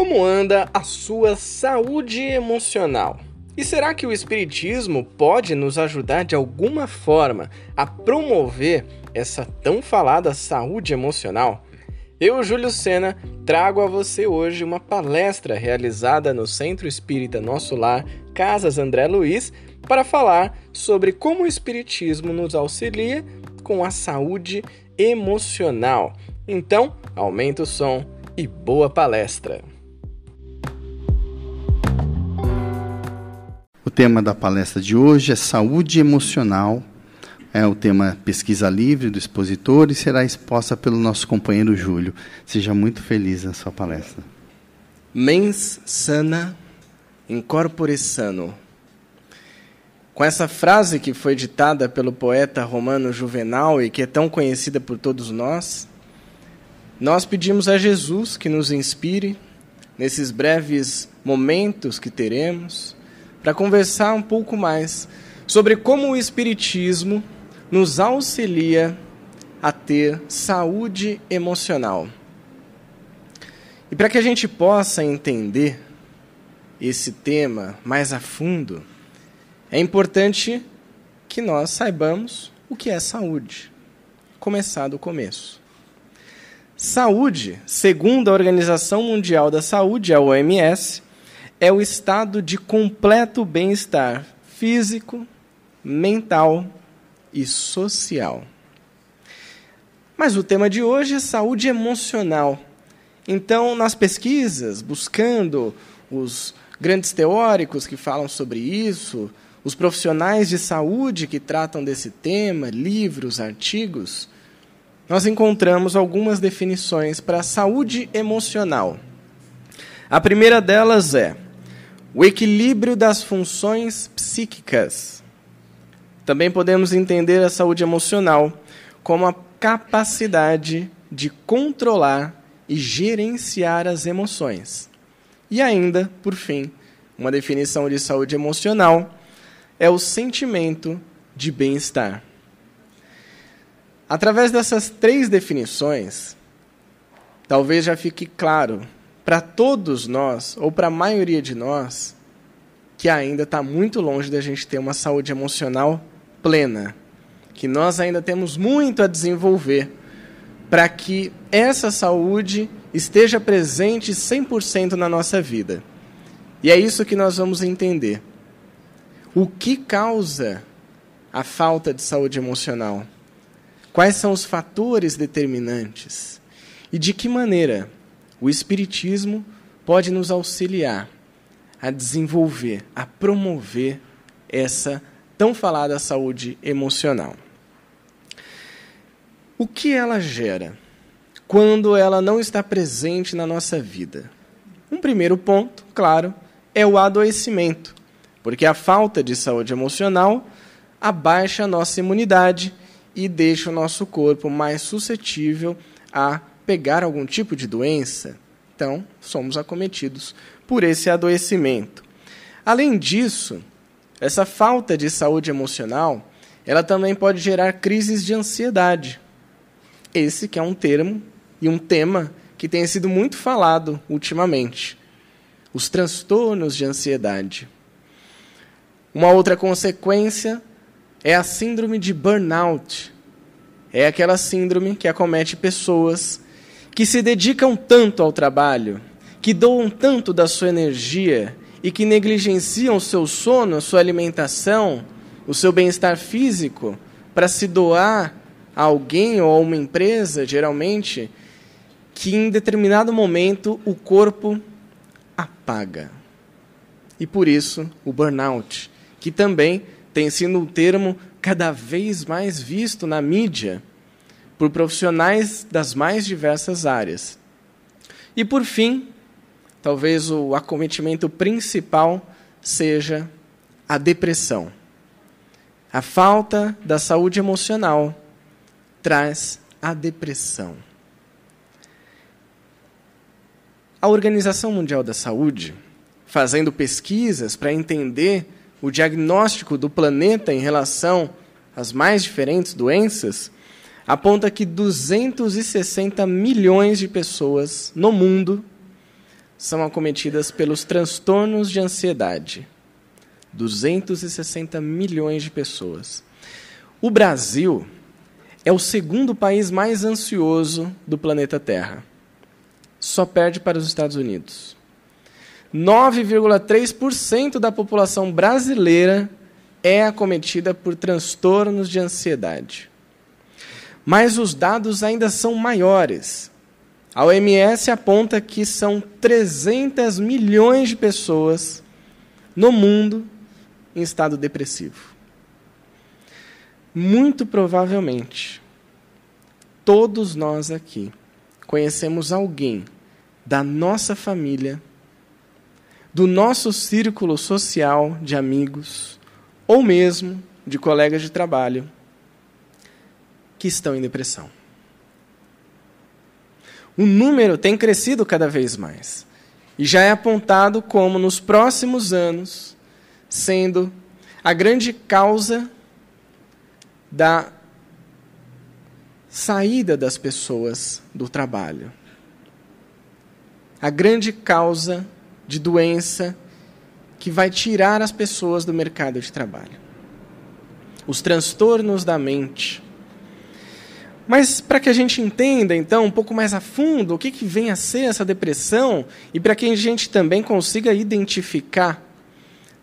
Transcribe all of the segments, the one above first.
Como anda a sua saúde emocional? E será que o Espiritismo pode nos ajudar de alguma forma a promover essa tão falada saúde emocional? Eu, Júlio Sena, trago a você hoje uma palestra realizada no Centro Espírita Nosso Lar, Casas André Luiz, para falar sobre como o Espiritismo nos auxilia com a saúde emocional. Então, aumenta o som e boa palestra! O tema da palestra de hoje é saúde emocional. É o tema pesquisa livre do expositor e será exposta pelo nosso companheiro Júlio. Seja muito feliz na sua palestra. Mens sana, incorpore sano. Com essa frase que foi ditada pelo poeta romano Juvenal e que é tão conhecida por todos nós, nós pedimos a Jesus que nos inspire nesses breves momentos que teremos para conversar um pouco mais sobre como o Espiritismo nos auxilia a ter saúde emocional. E para que a gente possa entender esse tema mais a fundo, é importante que nós saibamos o que é saúde. Começar do começo. Saúde, segundo a Organização Mundial da Saúde, a OMS, é o estado de completo bem-estar físico, mental e social. Mas o tema de hoje é saúde emocional. Então, nas pesquisas, buscando os grandes teóricos que falam sobre isso, os profissionais de saúde que tratam desse tema, livros, artigos, nós encontramos algumas definições para saúde emocional. A primeira delas é o equilíbrio das funções psíquicas. Também podemos entender a saúde emocional como a capacidade de controlar e gerenciar as emoções. E ainda, por fim, uma definição de saúde emocional é o sentimento de bem-estar. Através dessas três definições, talvez já fique claro para todos nós, ou para a maioria de nós, que ainda está muito longe da gente ter uma saúde emocional plena. Que nós ainda temos muito a desenvolver para que essa saúde esteja presente 100% na nossa vida. E é isso que nós vamos entender. O que causa a falta de saúde emocional? Quais são os fatores determinantes? E de que maneira o Espiritismo pode nos auxiliar a desenvolver, a promover essa tão falada saúde emocional. O que ela gera quando ela não está presente na nossa vida? Um primeiro ponto, claro, é o adoecimento, porque a falta de saúde emocional abaixa a nossa imunidade e deixa o nosso corpo mais suscetível a pegar algum tipo de doença, então somos acometidos por esse adoecimento. Além disso, essa falta de saúde emocional, ela também pode gerar crises de ansiedade. Esse que é um termo e um tema que tem sido muito falado ultimamente. Os transtornos de ansiedade. Uma outra consequência é a síndrome de burnout. É aquela síndrome que acomete pessoas que se dedicam tanto ao trabalho, que doam tanto da sua energia e que negligenciam o seu sono, a sua alimentação, o seu bem-estar físico para se doar a alguém ou a uma empresa, geralmente, que em determinado momento o corpo apaga. E por isso o burnout, que também tem sido um termo cada vez mais visto na mídia por profissionais das mais diversas áreas. E por fim, talvez o acometimento principal seja a depressão. A falta da saúde emocional traz a depressão. A Organização Mundial da Saúde, fazendo pesquisas para entender o diagnóstico do planeta em relação às mais diferentes doenças, aponta que 260 milhões de pessoas no mundo são acometidas pelos transtornos de ansiedade. 260 milhões de pessoas. O Brasil é o segundo país mais ansioso do planeta Terra. Só perde para os Estados Unidos. 9,3% da população brasileira é acometida por transtornos de ansiedade. Mas os dados ainda são maiores. A OMS aponta que são 300 milhões de pessoas no mundo em estado depressivo. Muito provavelmente, todos nós aqui conhecemos alguém da nossa família, do nosso círculo social de amigos, ou mesmo de colegas de trabalho, que estão em depressão. O número tem crescido cada vez mais e já é apontado como, nos próximos anos, sendo a grande causa da saída das pessoas do trabalho. A grande causa de doença que vai tirar as pessoas do mercado de trabalho. Os transtornos da mente. Mas para que a gente entenda, então, um pouco mais a fundo o que, que vem a ser essa depressão e para que a gente também consiga identificar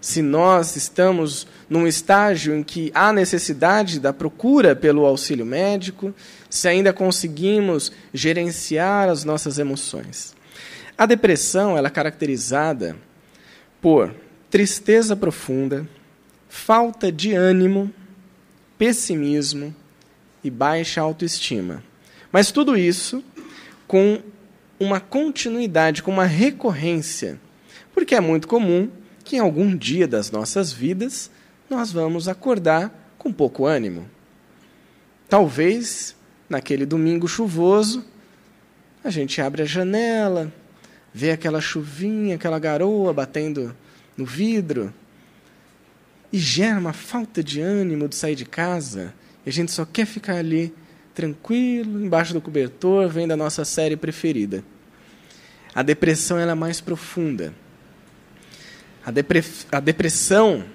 se nós estamos num estágio em que há necessidade da procura pelo auxílio médico, se ainda conseguimos gerenciar as nossas emoções. A depressão ela é caracterizada por tristeza profunda, falta de ânimo, pessimismo e baixa autoestima. Mas tudo isso com uma continuidade, com uma recorrência, porque é muito comum que em algum dia das nossas vidas nós vamos acordar com pouco ânimo. Talvez naquele domingo chuvoso a gente abre a janela, vê aquela chuvinha, aquela garoa batendo no vidro e gera uma falta de ânimo de sair de casa. E a gente só quer ficar ali tranquilo, embaixo do cobertor, vendo a nossa série preferida. A depressão ela é mais profunda. A, depre a depressão,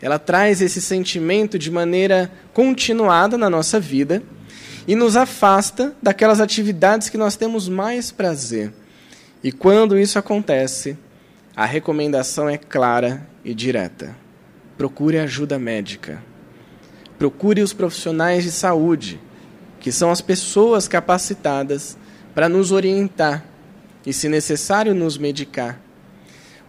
ela traz esse sentimento de maneira continuada na nossa vida e nos afasta daquelas atividades que nós temos mais prazer. E quando isso acontece, a recomendação é clara e direta. Procure ajuda médica. Procure os profissionais de saúde, que são as pessoas capacitadas para nos orientar e, se necessário, nos medicar.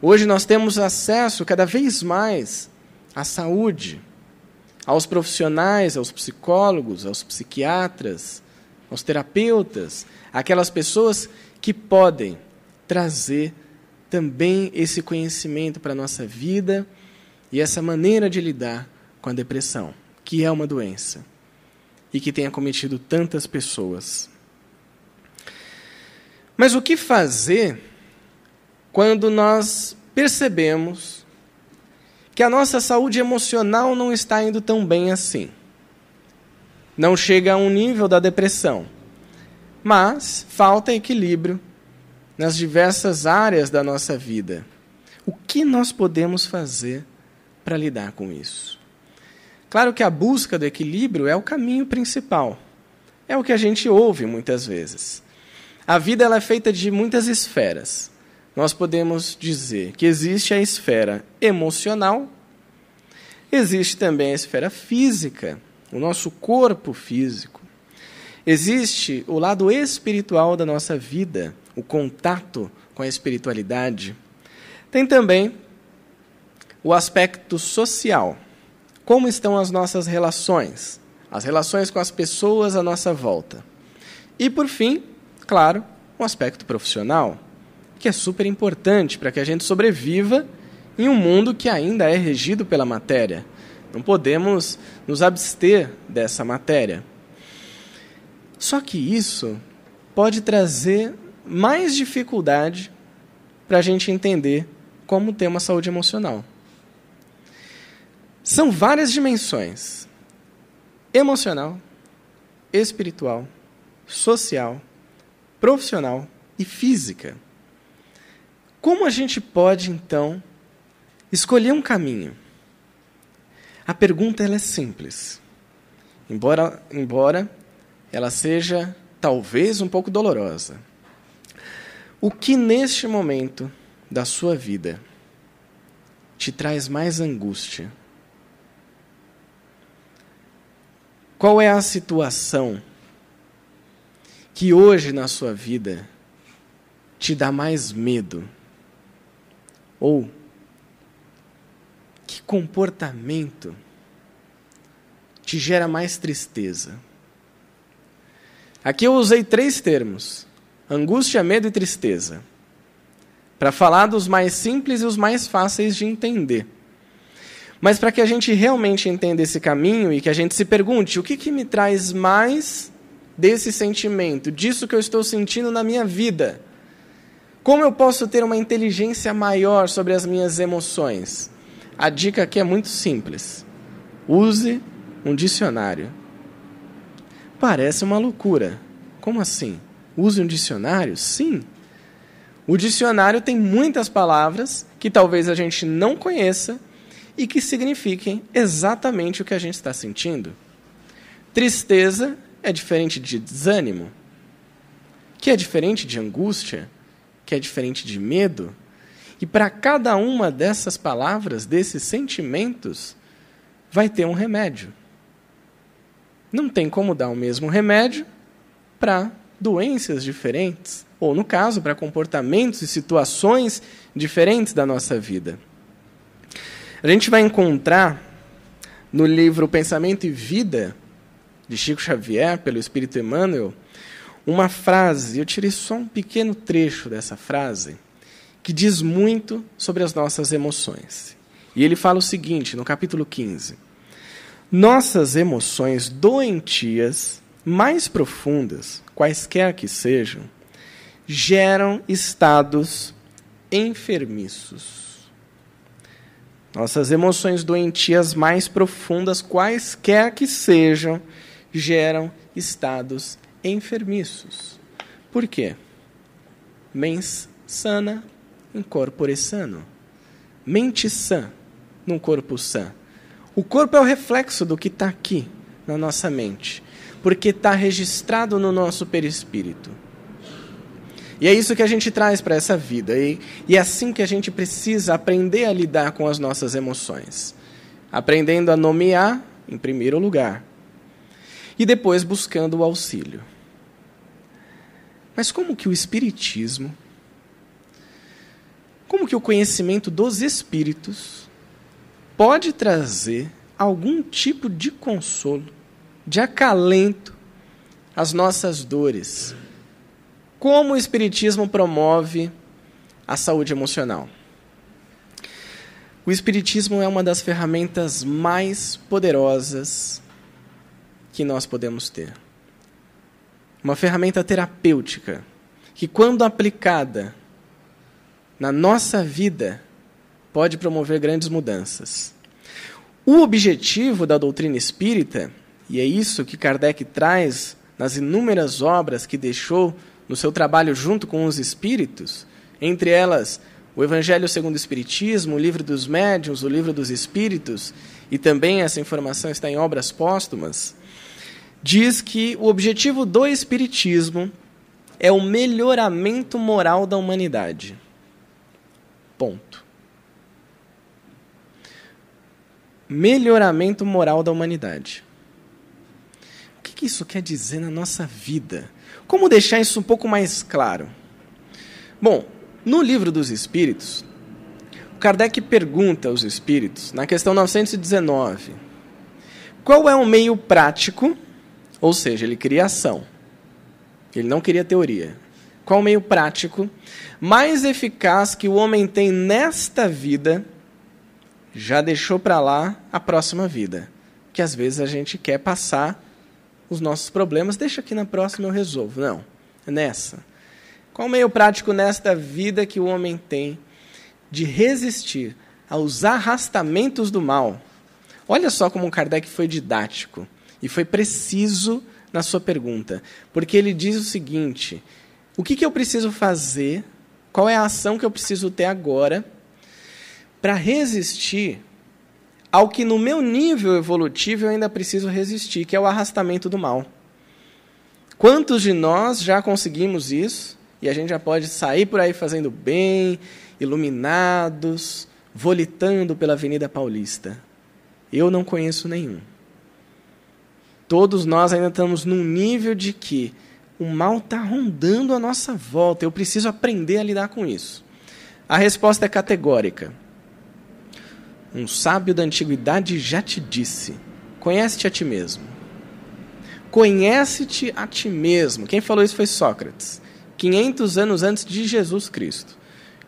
Hoje nós temos acesso cada vez mais à saúde, aos profissionais, aos psicólogos, aos psiquiatras, aos terapeutas, aquelas pessoas que podem trazer também esse conhecimento para a nossa vida e essa maneira de lidar com a depressão, que é uma doença e que tem acometido tantas pessoas. Mas o que fazer quando nós percebemos que a nossa saúde emocional não está indo tão bem assim. Não chega a um nível da depressão, mas falta equilíbrio nas diversas áreas da nossa vida. O que nós podemos fazer para lidar com isso? Claro que a busca do equilíbrio é o caminho principal. É o que a gente ouve muitas vezes. A vida ela é feita de muitas esferas nós podemos dizer que existe a esfera emocional, existe também a esfera física, o nosso corpo físico. Existe o lado espiritual da nossa vida, o contato com a espiritualidade. Tem também o aspecto social. Como estão as nossas relações? As relações com as pessoas à nossa volta. E, por fim, claro, o aspecto profissional que é super importante para que a gente sobreviva em um mundo que ainda é regido pela matéria. Não podemos nos abster dessa matéria. Só que isso pode trazer mais dificuldade para a gente entender como ter uma saúde emocional. São várias dimensões: emocional, espiritual, social, profissional e física. Como a gente pode, então, escolher um caminho? A pergunta ela é simples. Embora, embora ela seja talvez um pouco dolorosa. O que neste momento da sua vida te traz mais angústia? Qual é a situação que hoje na sua vida te dá mais medo? Ou que comportamento te gera mais tristeza? Aqui eu usei três termos: angústia, medo e tristeza, para falar dos mais simples e os mais fáceis de entender. Mas para que a gente realmente entenda esse caminho e que a gente se pergunte: o que, que me traz mais desse sentimento, disso que eu estou sentindo na minha vida? Como eu posso ter uma inteligência maior sobre as minhas emoções? A dica aqui é muito simples. Use um dicionário. Parece uma loucura. Como assim? Use um dicionário? Sim. O dicionário tem muitas palavras que talvez a gente não conheça e que signifiquem exatamente o que a gente está sentindo. Tristeza é diferente de desânimo, que é diferente de angústia que é diferente de medo. E para cada uma dessas palavras, desses sentimentos, vai ter um remédio. Não tem como dar o mesmo remédio para doenças diferentes, ou, no caso, para comportamentos e situações diferentes da nossa vida. A gente vai encontrar no livro Pensamento e Vida, de Chico Xavier, pelo Espírito Emmanuel, uma frase, eu tirei só um pequeno trecho dessa frase, que diz muito sobre as nossas emoções. E ele fala o seguinte, no capítulo 15: Nossas emoções doentias, mais profundas, quaisquer que sejam, geram estados enfermiços. Nossas emoções doentias mais profundas, quaisquer que sejam, geram estados enfermiços. Por quê? Mens sana in corpore sano. Mente sã num corpo sã. O corpo é o reflexo do que está aqui na nossa mente, porque está registrado no nosso perispírito. E é isso que a gente traz para essa vida. E, e é assim que a gente precisa aprender a lidar com as nossas emoções. Aprendendo a nomear, em primeiro lugar, e depois buscando o auxílio. Mas como que o Espiritismo, como que o conhecimento dos Espíritos pode trazer algum tipo de consolo, de acalento às nossas dores? Como o Espiritismo promove a saúde emocional? O Espiritismo é uma das ferramentas mais poderosas que nós podemos ter uma ferramenta terapêutica que, quando aplicada na nossa vida, pode promover grandes mudanças. O objetivo da doutrina espírita, e é isso que Kardec traz nas inúmeras obras que deixou no seu trabalho junto com os espíritos, entre elas o Evangelho segundo o Espiritismo, o Livro dos Médiuns, o Livro dos Espíritos, e também essa informação está em obras póstumas diz que o objetivo do Espiritismo é o melhoramento moral da humanidade. Ponto. Melhoramento moral da humanidade. O que isso quer dizer na nossa vida? Como deixar isso um pouco mais claro? Bom, no livro dos Espíritos, Kardec pergunta aos Espíritos, na questão 919, qual é o meio prático ou seja, ele queria ação. Ele não queria teoria. Qual o meio prático mais eficaz que o homem tem nesta vida já deixou para lá a próxima vida? Que às vezes a gente quer passar os nossos problemas, deixa aqui na próxima eu resolvo. Não, é nessa. Qual meio prático nesta vida que o homem tem de resistir aos arrastamentos do mal? Olha só como Kardec foi didático. E foi preciso na sua pergunta, porque ele diz o seguinte: o que, que eu preciso fazer Qual é a ação que eu preciso ter agora para resistir ao que no meu nível evolutivo eu ainda preciso resistir, que é o arrastamento do mal. Quantos de nós já conseguimos isso e a gente já pode sair por aí fazendo bem, iluminados, volitando pela Avenida Paulista? Eu não conheço nenhum. Todos nós ainda estamos num nível de que o mal está rondando a nossa volta. Eu preciso aprender a lidar com isso. A resposta é categórica. Um sábio da antiguidade já te disse: conhece-te a ti mesmo. Conhece-te a ti mesmo. Quem falou isso foi Sócrates, 500 anos antes de Jesus Cristo.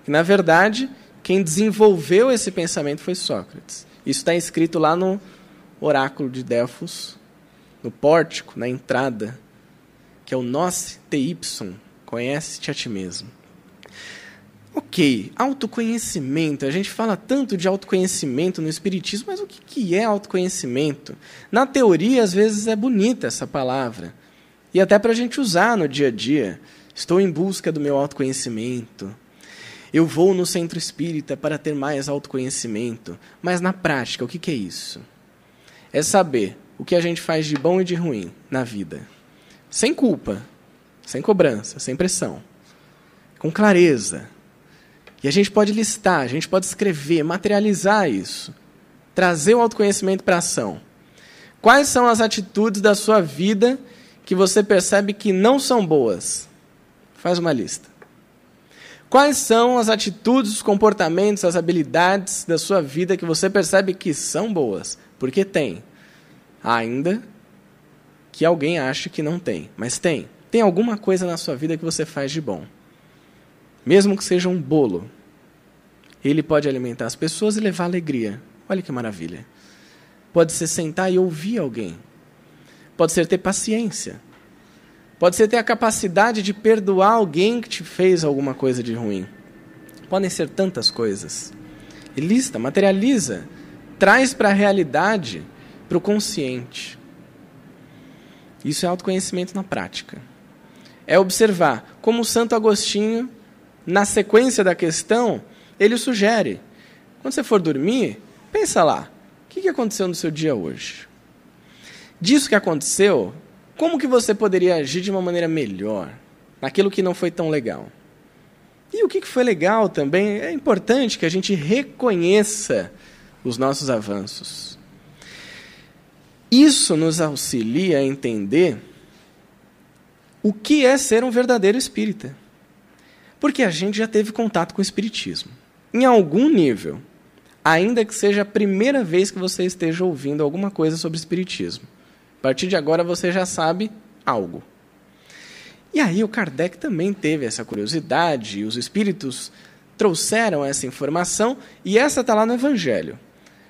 E, na verdade, quem desenvolveu esse pensamento foi Sócrates. Isso está escrito lá no oráculo de Delfos, no pórtico, na entrada, que é o Nos Te Ipsum, conhece-te a ti mesmo. Ok, autoconhecimento. A gente fala tanto de autoconhecimento no Espiritismo, mas o que é autoconhecimento? Na teoria, às vezes é bonita essa palavra. E até para a gente usar no dia a dia. Estou em busca do meu autoconhecimento. Eu vou no centro espírita para ter mais autoconhecimento. Mas na prática, o que é isso? É saber o que a gente faz de bom e de ruim na vida. Sem culpa, sem cobrança, sem pressão. Com clareza e a gente pode listar, a gente pode escrever, materializar isso, trazer o autoconhecimento para ação. Quais são as atitudes da sua vida que você percebe que não são boas? Faz uma lista. Quais são as atitudes, os comportamentos, as habilidades da sua vida que você percebe que são boas? Porque tem. Ainda que alguém ache que não tem, mas tem. Tem alguma coisa na sua vida que você faz de bom. Mesmo que seja um bolo, ele pode alimentar as pessoas e levar alegria. Olha que maravilha. Pode ser sentar e ouvir alguém. Pode ser ter paciência. Pode ser ter a capacidade de perdoar alguém que te fez alguma coisa de ruim. Podem ser tantas coisas. E lista, materializa, traz para a realidade, para o consciente. Isso é autoconhecimento na prática. É observar como Santo Agostinho na sequência da questão, ele sugere: quando você for dormir, pensa lá, o que aconteceu no seu dia hoje? Disso que aconteceu, como que você poderia agir de uma maneira melhor naquilo que não foi tão legal? E o que foi legal também, é importante que a gente reconheça os nossos avanços. Isso nos auxilia a entender o que é ser um verdadeiro espírita. Porque a gente já teve contato com o Espiritismo. Em algum nível. Ainda que seja a primeira vez que você esteja ouvindo alguma coisa sobre Espiritismo. A partir de agora você já sabe algo. E aí o Kardec também teve essa curiosidade, e os espíritos trouxeram essa informação, e essa está lá no Evangelho.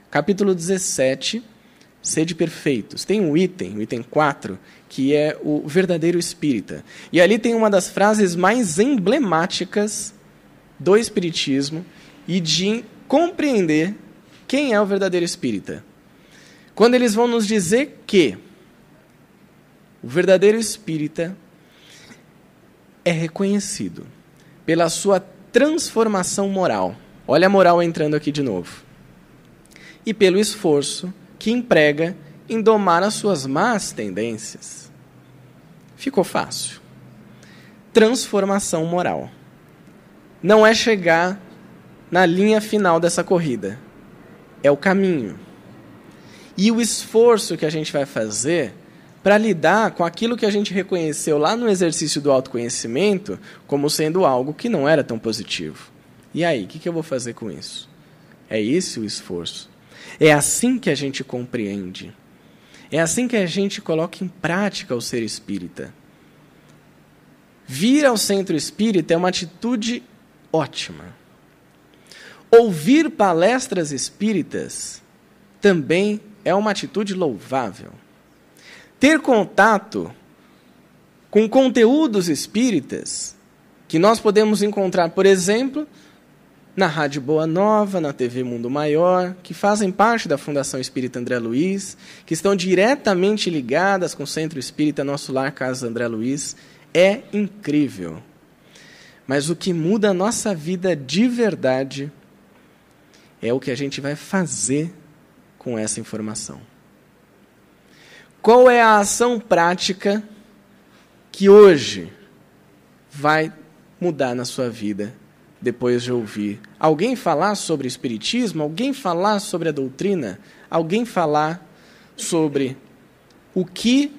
Capítulo 17, sede perfeitos. Tem um item, o item 4, que é o verdadeiro espírita. E ali tem uma das frases mais emblemáticas do espiritismo e de compreender quem é o verdadeiro espírita. Quando eles vão nos dizer que o verdadeiro espírita é reconhecido pela sua transformação moral. Olha a moral entrando aqui de novo. E pelo esforço que emprega em domar as suas más tendências. Ficou fácil. Transformação moral. Não é chegar na linha final dessa corrida, é o caminho. E o esforço que a gente vai fazer para lidar com aquilo que a gente reconheceu lá no exercício do autoconhecimento como sendo algo que não era tão positivo. E aí, o que, que eu vou fazer com isso? É esse o esforço. É assim que a gente compreende. É assim que a gente coloca em prática o ser espírita. Vir ao centro espírita é uma atitude ótima. Ouvir palestras espíritas também é uma atitude louvável. Ter contato com conteúdos espíritas que nós podemos encontrar, por exemplo, na Rádio Boa Nova, na TV Mundo Maior, que fazem parte da Fundação Espírita André Luiz, que estão diretamente ligadas com o Centro Espírita Nosso Lar Casa André Luiz, é incrível. Mas o que muda a nossa vida de verdade é o que a gente vai fazer com essa informação. Qual é a ação prática que hoje vai mudar na sua vida depois de ouvir alguém falar sobre Espiritismo, alguém falar sobre a doutrina, alguém falar sobre o que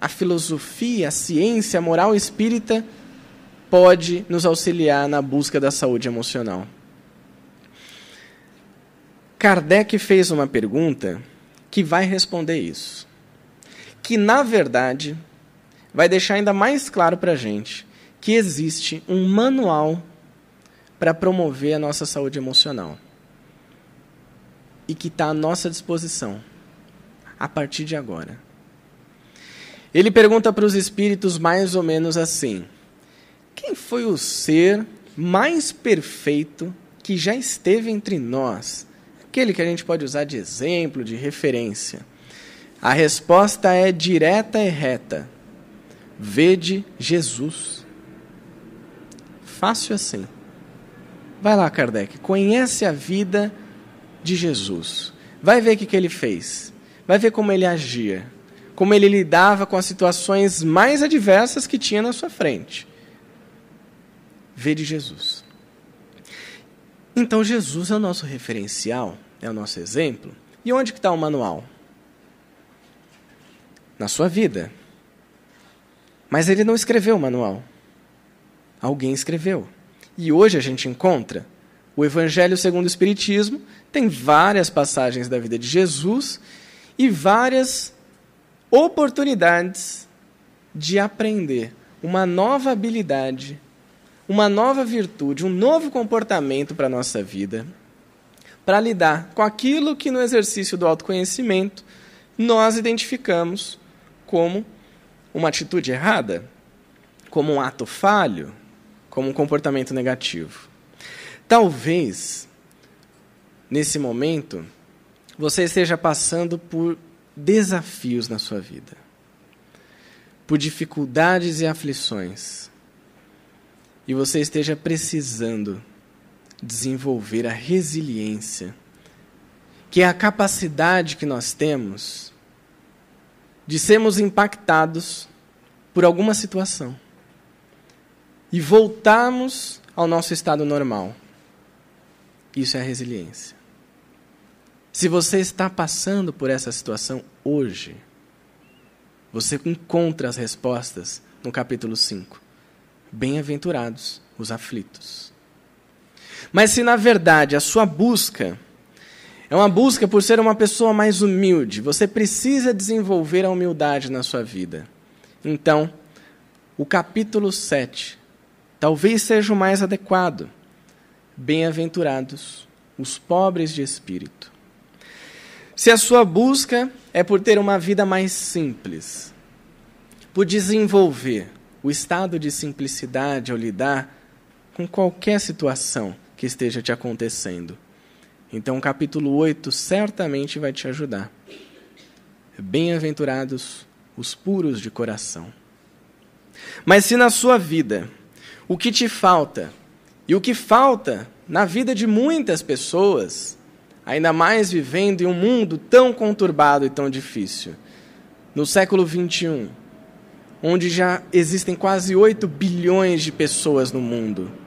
a filosofia, a ciência, a moral espírita pode nos auxiliar na busca da saúde emocional. Kardec fez uma pergunta que vai responder isso. Que, na verdade, vai deixar ainda mais claro para a gente que existe um manual para promover a nossa saúde emocional e que está à nossa disposição a partir de agora. Ele pergunta para os espíritos mais ou menos assim: quem foi o ser mais perfeito que já esteve entre nós? Aquele que a gente pode usar de exemplo, de referência. A resposta é direta e reta. Vede Jesus. Fácil assim. Vai lá, Kardec, conhece a vida de Jesus. Vai ver o que, que ele fez. Vai ver como ele agia. Como ele lidava com as situações mais adversas que tinha na sua frente. Vê de Jesus. Então, Jesus é o nosso referencial, é o nosso exemplo. E onde que está o manual? Na sua vida. Mas ele não escreveu o manual. Alguém escreveu. E hoje a gente encontra o Evangelho segundo o Espiritismo, tem várias passagens da vida de Jesus e várias oportunidades de aprender uma nova habilidade, uma nova virtude, um novo comportamento para a nossa vida, para lidar com aquilo que no exercício do autoconhecimento nós identificamos como uma atitude errada, como um ato falho, como um comportamento negativo. Talvez, nesse momento, você esteja passando por desafios na sua vida, por dificuldades e aflições, e você esteja precisando desenvolver a resiliência, que é a capacidade que nós temos de sermos impactados por alguma situação e voltarmos ao nosso estado normal. Isso é a resiliência. Se você está passando por essa situação hoje, você encontra as respostas no capítulo 5. Bem-aventurados os aflitos. Mas se na verdade a sua busca é uma busca por ser uma pessoa mais humilde, você precisa desenvolver a humildade na sua vida. Então, o capítulo 7 talvez seja o mais adequado. Bem-aventurados os pobres de espírito. Se a sua busca é por ter uma vida mais simples, por desenvolver o estado de simplicidade ao lidar com qualquer situação que esteja te acontecendo, então o capítulo 8 certamente vai te ajudar. Bem-aventurados os puros de coração. Mas se na sua vida o que te falta. E o que falta na vida de muitas pessoas, ainda mais vivendo em um mundo tão conturbado e tão difícil. No século XXI, onde já existem quase 8 bilhões de pessoas no mundo,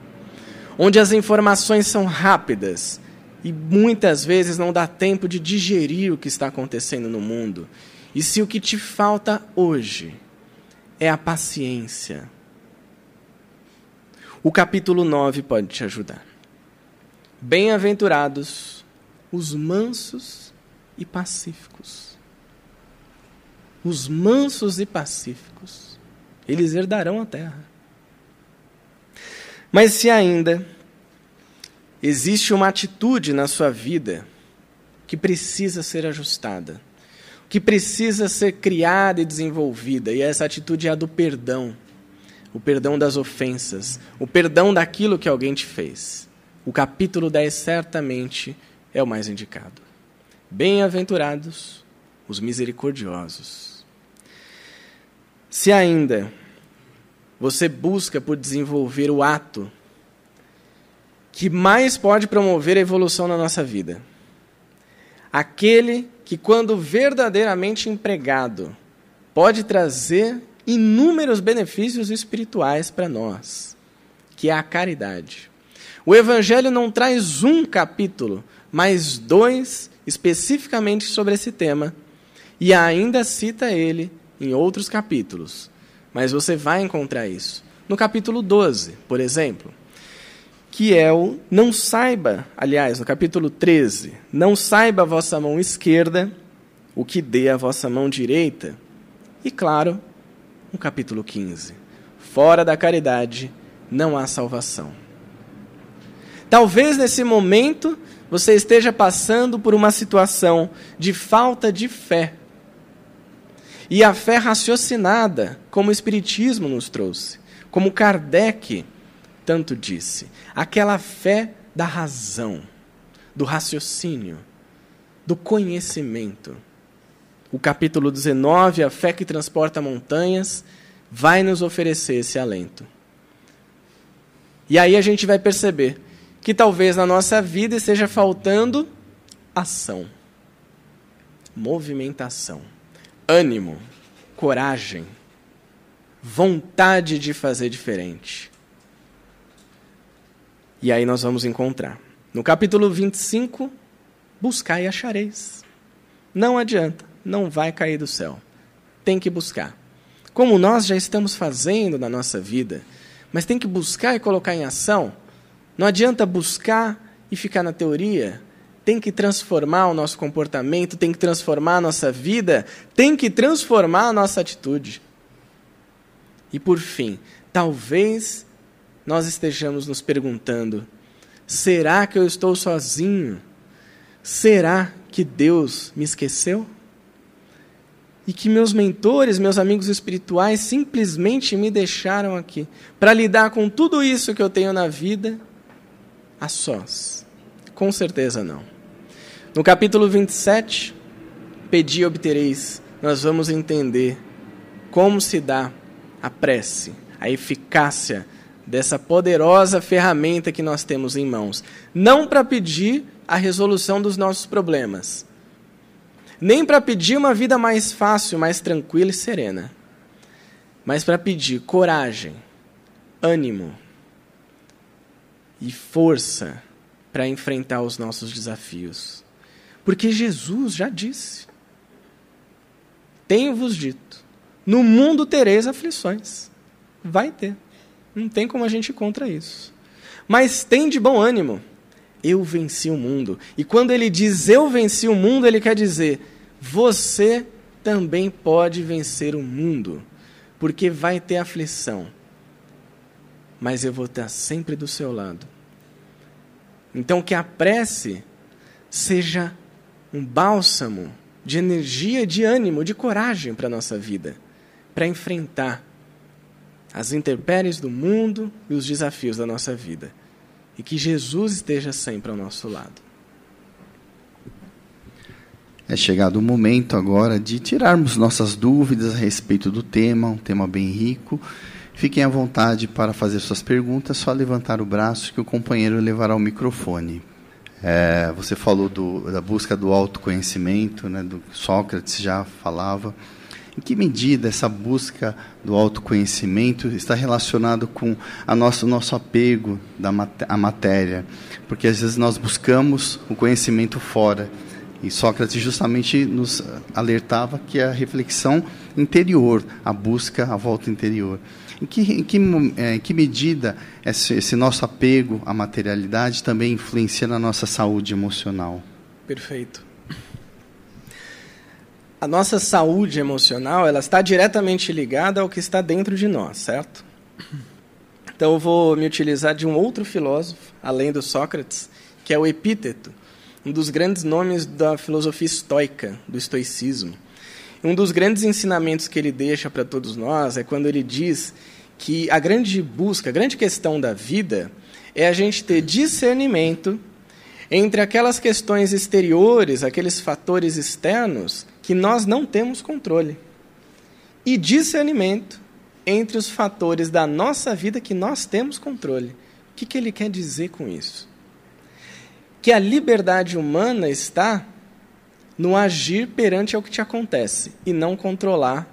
onde as informações são rápidas e muitas vezes não dá tempo de digerir o que está acontecendo no mundo. E se o que te falta hoje é a paciência, o capítulo 9 pode te ajudar. Bem-aventurados os mansos e pacíficos. Os mansos e pacíficos, eles herdarão a terra. Mas se ainda existe uma atitude na sua vida que precisa ser ajustada, que precisa ser criada e desenvolvida, e essa atitude é a do perdão o perdão das ofensas, o perdão daquilo que alguém te fez. O capítulo 10 certamente é o mais indicado. Bem-aventurados os misericordiosos. Se ainda você busca por desenvolver o ato que mais pode promover a evolução na nossa vida. Aquele que, quando verdadeiramente empregado, pode trazer inúmeros benefícios espirituais para nós, que é a caridade. O Evangelho não traz um capítulo, mas dois especificamente sobre esse tema, e ainda cita ele em outros capítulos. Mas você vai encontrar isso. No capítulo 12, por exemplo, que é o não saiba, aliás, no capítulo 13, não saiba a vossa mão esquerda o que dê a vossa mão direita. E claro, no capítulo 15, fora da caridade não há salvação. Talvez nesse momento você esteja passando por uma situação de falta de fé. E a fé raciocinada, como o Espiritismo nos trouxe, como Kardec tanto disse, aquela fé da razão, do raciocínio, do conhecimento. O capítulo 19, a fé que transporta montanhas, vai nos oferecer esse alento. E aí a gente vai perceber que talvez na nossa vida esteja faltando ação, movimentação, ânimo, coragem, vontade de fazer diferente. E aí nós vamos encontrar. No capítulo 25, buscar e achareis. Não adianta, não vai cair do céu. Tem que buscar. Como nós já estamos fazendo na nossa vida, mas tem que buscar e colocar em ação. Não adianta buscar e ficar na teoria. Tem que transformar o nosso comportamento, tem que transformar a nossa vida, tem que transformar a nossa atitude. E por fim, talvez nós estejamos nos perguntando: será que eu estou sozinho? Será que Deus me esqueceu? E que meus mentores, meus amigos espirituais simplesmente me deixaram aqui para lidar com tudo isso que eu tenho na vida a sós? Com certeza não. No capítulo 27, Pedi e obtereis, nós vamos entender como se dá a prece, a eficácia dessa poderosa ferramenta que nós temos em mãos. Não para pedir a resolução dos nossos problemas, nem para pedir uma vida mais fácil, mais tranquila e serena, mas para pedir coragem, ânimo e força para enfrentar os nossos desafios. Porque Jesus já disse: Tenho-vos dito, no mundo tereis aflições. Vai ter. Não tem como a gente ir contra isso. Mas tem de bom ânimo. Eu venci o mundo. E quando ele diz eu venci o mundo, ele quer dizer você também pode vencer o mundo. Porque vai ter aflição. Mas eu vou estar sempre do seu lado. Então que a prece seja um bálsamo de energia, de ânimo, de coragem para a nossa vida, para enfrentar as intempéries do mundo e os desafios da nossa vida. E que Jesus esteja sempre ao nosso lado. É chegado o momento agora de tirarmos nossas dúvidas a respeito do tema, um tema bem rico. Fiquem à vontade para fazer suas perguntas, só levantar o braço que o companheiro levará o microfone. É, você falou do, da busca do autoconhecimento, né, do Sócrates já falava. Em que medida essa busca do autoconhecimento está relacionado com a nosso nosso apego da mat à matéria? Porque às vezes nós buscamos o conhecimento fora. E Sócrates justamente nos alertava que a reflexão interior, a busca, a volta interior. Em que, em que, é, em que medida esse, esse nosso apego à materialidade também influencia na nossa saúde emocional? Perfeito a nossa saúde emocional ela está diretamente ligada ao que está dentro de nós, certo? Então eu vou me utilizar de um outro filósofo, além do Sócrates, que é o Epíteto, um dos grandes nomes da filosofia estoica, do estoicismo. Um dos grandes ensinamentos que ele deixa para todos nós é quando ele diz que a grande busca, a grande questão da vida é a gente ter discernimento entre aquelas questões exteriores, aqueles fatores externos que nós não temos controle. E discernimento entre os fatores da nossa vida que nós temos controle. O que, que ele quer dizer com isso? Que a liberdade humana está no agir perante ao que te acontece e não controlar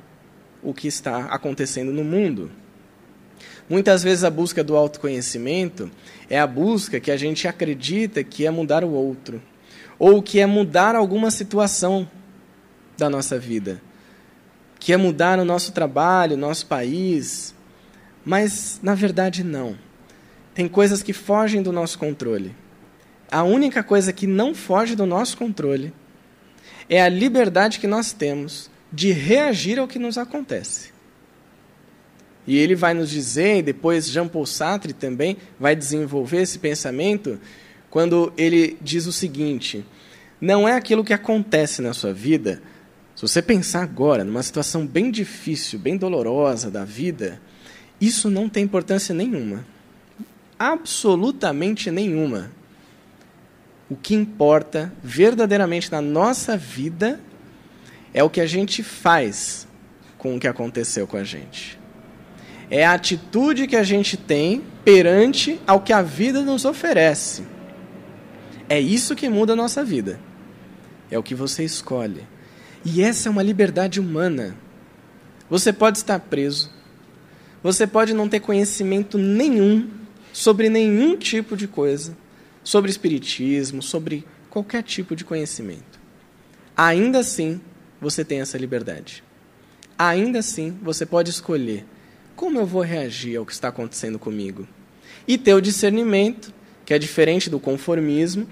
o que está acontecendo no mundo. Muitas vezes a busca do autoconhecimento é a busca que a gente acredita que é mudar o outro, ou que é mudar alguma situação da nossa vida, que é mudar o nosso trabalho, o nosso país. Mas, na verdade, não. Tem coisas que fogem do nosso controle. A única coisa que não foge do nosso controle é a liberdade que nós temos de reagir ao que nos acontece. E ele vai nos dizer, e depois Jean Paul Sartre também vai desenvolver esse pensamento, quando ele diz o seguinte: não é aquilo que acontece na sua vida. Se você pensar agora numa situação bem difícil, bem dolorosa da vida, isso não tem importância nenhuma. Absolutamente nenhuma. O que importa verdadeiramente na nossa vida é o que a gente faz com o que aconteceu com a gente é a atitude que a gente tem perante ao que a vida nos oferece. É isso que muda a nossa vida. É o que você escolhe. E essa é uma liberdade humana. Você pode estar preso. Você pode não ter conhecimento nenhum sobre nenhum tipo de coisa, sobre espiritismo, sobre qualquer tipo de conhecimento. Ainda assim, você tem essa liberdade. Ainda assim, você pode escolher como eu vou reagir ao que está acontecendo comigo? E ter o discernimento, que é diferente do conformismo,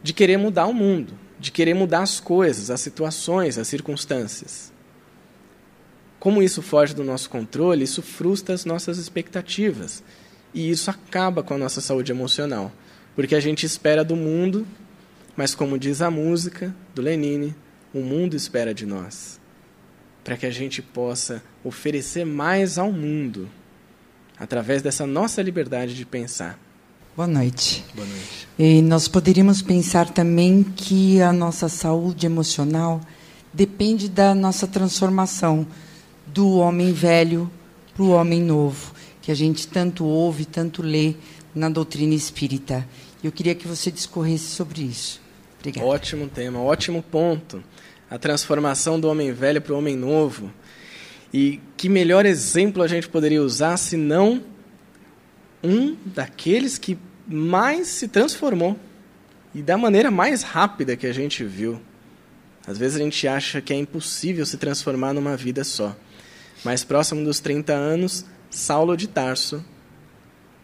de querer mudar o mundo, de querer mudar as coisas, as situações, as circunstâncias. Como isso foge do nosso controle, isso frustra as nossas expectativas. E isso acaba com a nossa saúde emocional. Porque a gente espera do mundo, mas como diz a música do Lenine, o mundo espera de nós para que a gente possa oferecer mais ao mundo através dessa nossa liberdade de pensar. Boa noite. Boa noite. E nós poderíamos pensar também que a nossa saúde emocional depende da nossa transformação do homem velho para o homem novo, que a gente tanto ouve, tanto lê na doutrina espírita. Eu queria que você discorresse sobre isso. Obrigada. Ótimo tema, ótimo ponto a transformação do homem velho para o homem novo. E que melhor exemplo a gente poderia usar se não um daqueles que mais se transformou e da maneira mais rápida que a gente viu. Às vezes a gente acha que é impossível se transformar numa vida só. Mas próximo dos 30 anos, Saulo de Tarso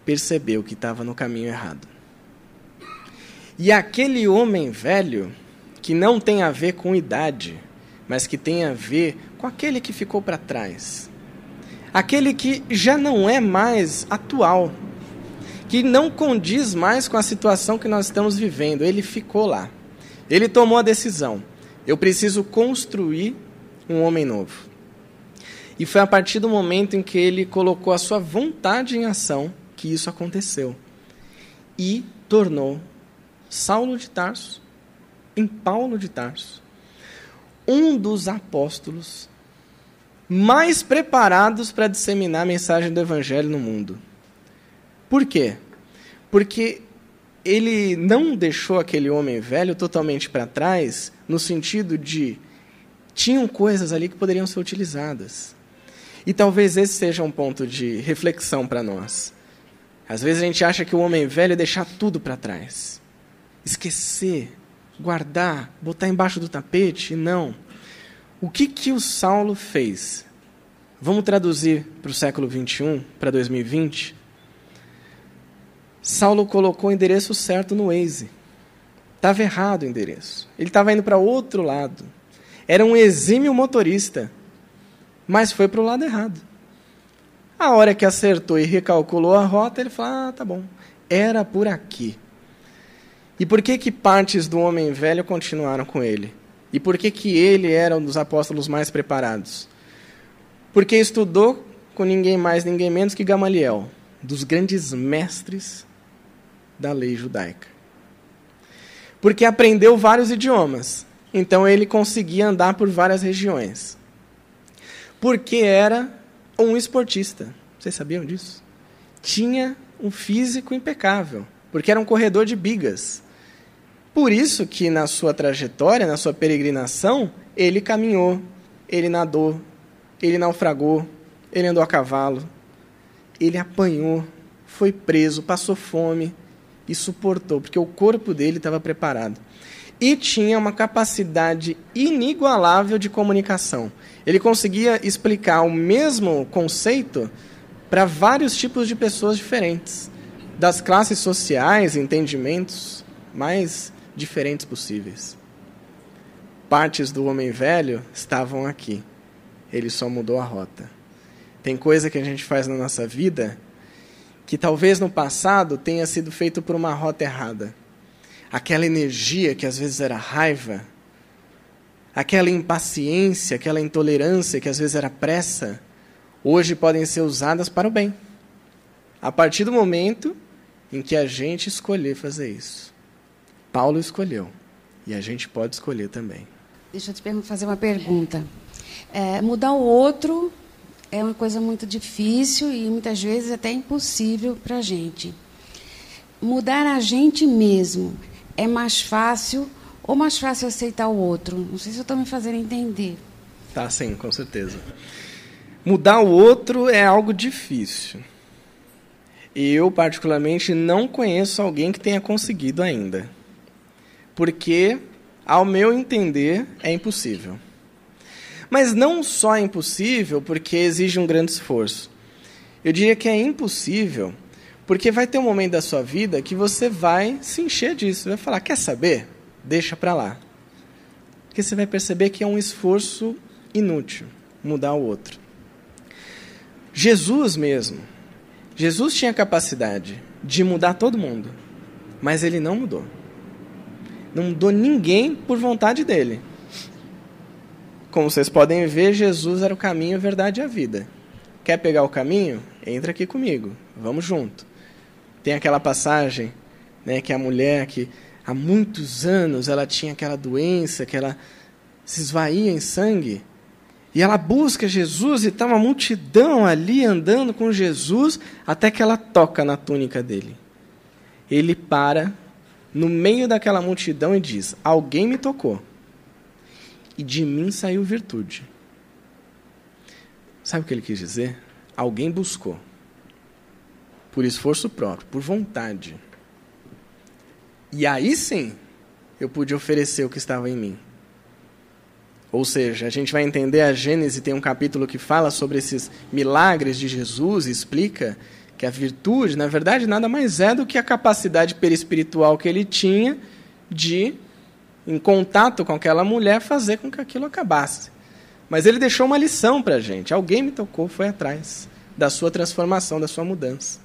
percebeu que estava no caminho errado. E aquele homem velho que não tem a ver com idade, mas que tem a ver com aquele que ficou para trás. Aquele que já não é mais atual, que não condiz mais com a situação que nós estamos vivendo. Ele ficou lá. Ele tomou a decisão. Eu preciso construir um homem novo. E foi a partir do momento em que ele colocou a sua vontade em ação que isso aconteceu. E tornou Saulo de Tarso em Paulo de Tarso, um dos apóstolos mais preparados para disseminar a mensagem do Evangelho no mundo. Por quê? Porque ele não deixou aquele homem velho totalmente para trás, no sentido de tinham coisas ali que poderiam ser utilizadas. E talvez esse seja um ponto de reflexão para nós. Às vezes a gente acha que o homem velho é deixar tudo para trás, esquecer guardar, botar embaixo do tapete. Não. O que, que o Saulo fez? Vamos traduzir para o século 21, para 2020? Saulo colocou o endereço certo no Waze. Estava errado o endereço. Ele estava indo para outro lado. Era um exímio motorista, mas foi para o lado errado. A hora que acertou e recalculou a rota, ele falou: Ah, tá bom, era por aqui. E por que que partes do homem velho continuaram com ele? E por que que ele era um dos apóstolos mais preparados? Porque estudou com ninguém mais, ninguém menos que Gamaliel, dos grandes mestres da lei judaica. Porque aprendeu vários idiomas, então ele conseguia andar por várias regiões. Porque era um esportista. Vocês sabiam disso? Tinha um físico impecável, porque era um corredor de bigas. Por isso que na sua trajetória, na sua peregrinação, ele caminhou, ele nadou, ele naufragou, ele andou a cavalo, ele apanhou, foi preso, passou fome e suportou, porque o corpo dele estava preparado. E tinha uma capacidade inigualável de comunicação. Ele conseguia explicar o mesmo conceito para vários tipos de pessoas diferentes, das classes sociais, entendimentos mais diferentes possíveis. Partes do homem velho estavam aqui. Ele só mudou a rota. Tem coisa que a gente faz na nossa vida que talvez no passado tenha sido feito por uma rota errada. Aquela energia que às vezes era raiva, aquela impaciência, aquela intolerância que às vezes era pressa, hoje podem ser usadas para o bem. A partir do momento em que a gente escolher fazer isso. Paulo escolheu e a gente pode escolher também. Deixa eu te fazer uma pergunta. É, mudar o outro é uma coisa muito difícil e muitas vezes até impossível para a gente. Mudar a gente mesmo é mais fácil ou mais fácil aceitar o outro? Não sei se eu estou me fazendo entender. Tá, sim, com certeza. Mudar o outro é algo difícil. Eu, particularmente, não conheço alguém que tenha conseguido ainda. Porque, ao meu entender, é impossível. Mas não só é impossível porque exige um grande esforço. Eu diria que é impossível porque vai ter um momento da sua vida que você vai se encher disso, vai falar: quer saber? Deixa para lá. Porque você vai perceber que é um esforço inútil mudar o outro. Jesus mesmo. Jesus tinha capacidade de mudar todo mundo, mas ele não mudou. Não mudou ninguém por vontade dele. Como vocês podem ver, Jesus era o caminho, a verdade e a vida. Quer pegar o caminho? Entra aqui comigo. Vamos junto. Tem aquela passagem, né, que a mulher que há muitos anos ela tinha aquela doença, que ela se esvaía em sangue, e ela busca Jesus e está uma multidão ali andando com Jesus até que ela toca na túnica dele. Ele para no meio daquela multidão e diz: Alguém me tocou e de mim saiu virtude. Sabe o que ele quis dizer? Alguém buscou. Por esforço próprio, por vontade. E aí sim, eu pude oferecer o que estava em mim. Ou seja, a gente vai entender a Gênesis, tem um capítulo que fala sobre esses milagres de Jesus explica que a virtude, na verdade, nada mais é do que a capacidade perispiritual que ele tinha de em contato com aquela mulher, fazer com que aquilo acabasse. Mas ele deixou uma lição para a gente. Alguém me tocou, foi atrás da sua transformação, da sua mudança.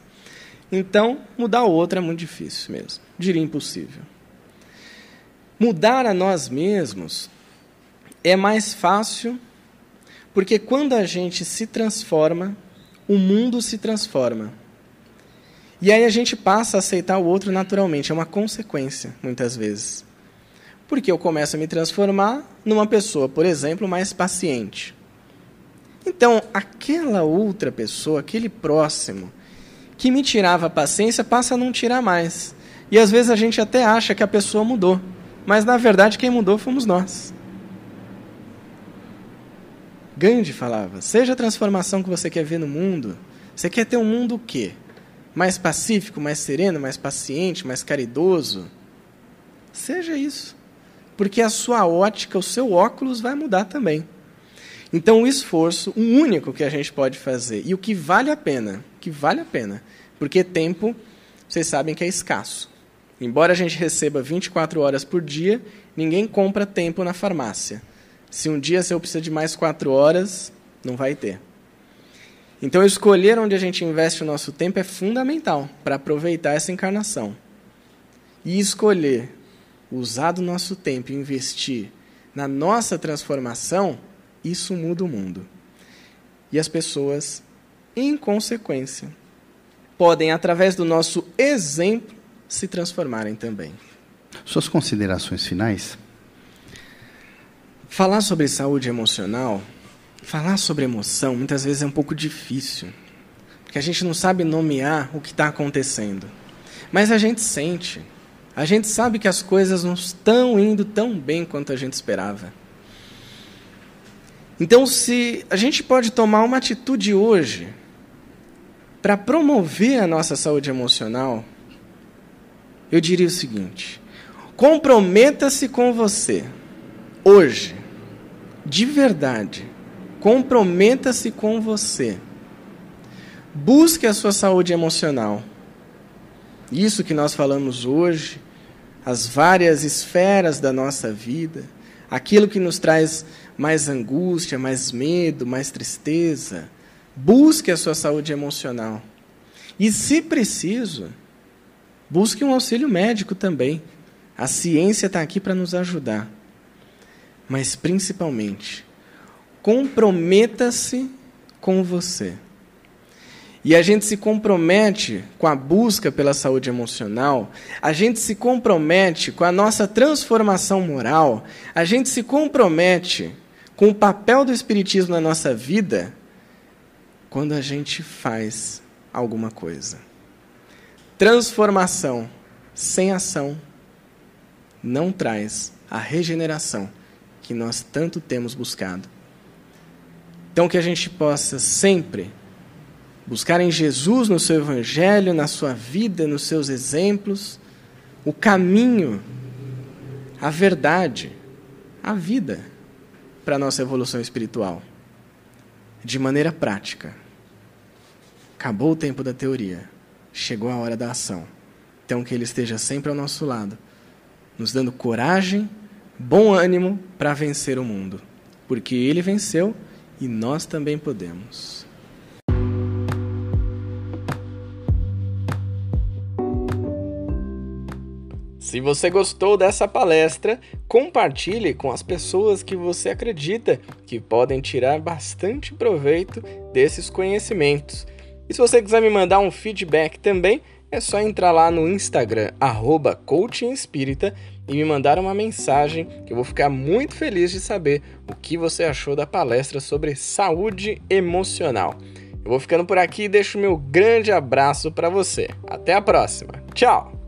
Então, mudar o outro é muito difícil mesmo. Diria impossível. Mudar a nós mesmos é mais fácil, porque quando a gente se transforma, o mundo se transforma. E aí a gente passa a aceitar o outro naturalmente, é uma consequência, muitas vezes porque eu começo a me transformar numa pessoa, por exemplo, mais paciente. Então, aquela outra pessoa, aquele próximo, que me tirava a paciência, passa a não tirar mais. E às vezes a gente até acha que a pessoa mudou, mas na verdade quem mudou fomos nós. Gandhi falava: seja a transformação que você quer ver no mundo. Você quer ter um mundo o quê? Mais pacífico, mais sereno, mais paciente, mais caridoso? Seja isso porque a sua ótica, o seu óculos vai mudar também. Então, o esforço, o único que a gente pode fazer, e o que vale a pena, que vale a pena, porque tempo, vocês sabem que é escasso. Embora a gente receba 24 horas por dia, ninguém compra tempo na farmácia. Se um dia você precisa de mais 4 horas, não vai ter. Então, escolher onde a gente investe o nosso tempo é fundamental para aproveitar essa encarnação. E escolher usar do nosso tempo e investir na nossa transformação, isso muda o mundo. E as pessoas, em consequência, podem, através do nosso exemplo, se transformarem também. Suas considerações finais? Falar sobre saúde emocional Falar sobre emoção muitas vezes é um pouco difícil, porque a gente não sabe nomear o que está acontecendo. Mas a gente sente, a gente sabe que as coisas não estão indo tão bem quanto a gente esperava. Então, se a gente pode tomar uma atitude hoje para promover a nossa saúde emocional, eu diria o seguinte: comprometa-se com você, hoje, de verdade. Comprometa-se com você. Busque a sua saúde emocional. Isso que nós falamos hoje, as várias esferas da nossa vida, aquilo que nos traz mais angústia, mais medo, mais tristeza. Busque a sua saúde emocional. E, se preciso, busque um auxílio médico também. A ciência está aqui para nos ajudar. Mas, principalmente, comprometa-se com você. E a gente se compromete com a busca pela saúde emocional, a gente se compromete com a nossa transformação moral, a gente se compromete com o papel do Espiritismo na nossa vida quando a gente faz alguma coisa. Transformação sem ação não traz a regeneração que nós tanto temos buscado. Então, que a gente possa sempre buscar em Jesus, no seu Evangelho, na sua vida, nos seus exemplos, o caminho, a verdade, a vida para a nossa evolução espiritual, de maneira prática. Acabou o tempo da teoria, chegou a hora da ação. Então, que Ele esteja sempre ao nosso lado, nos dando coragem, bom ânimo para vencer o mundo, porque Ele venceu e nós também podemos. Se você gostou dessa palestra, compartilhe com as pessoas que você acredita que podem tirar bastante proveito desses conhecimentos. E se você quiser me mandar um feedback também, é só entrar lá no Instagram, arroba e me mandar uma mensagem que eu vou ficar muito feliz de saber o que você achou da palestra sobre saúde emocional. Eu vou ficando por aqui e deixo meu grande abraço para você. Até a próxima. Tchau!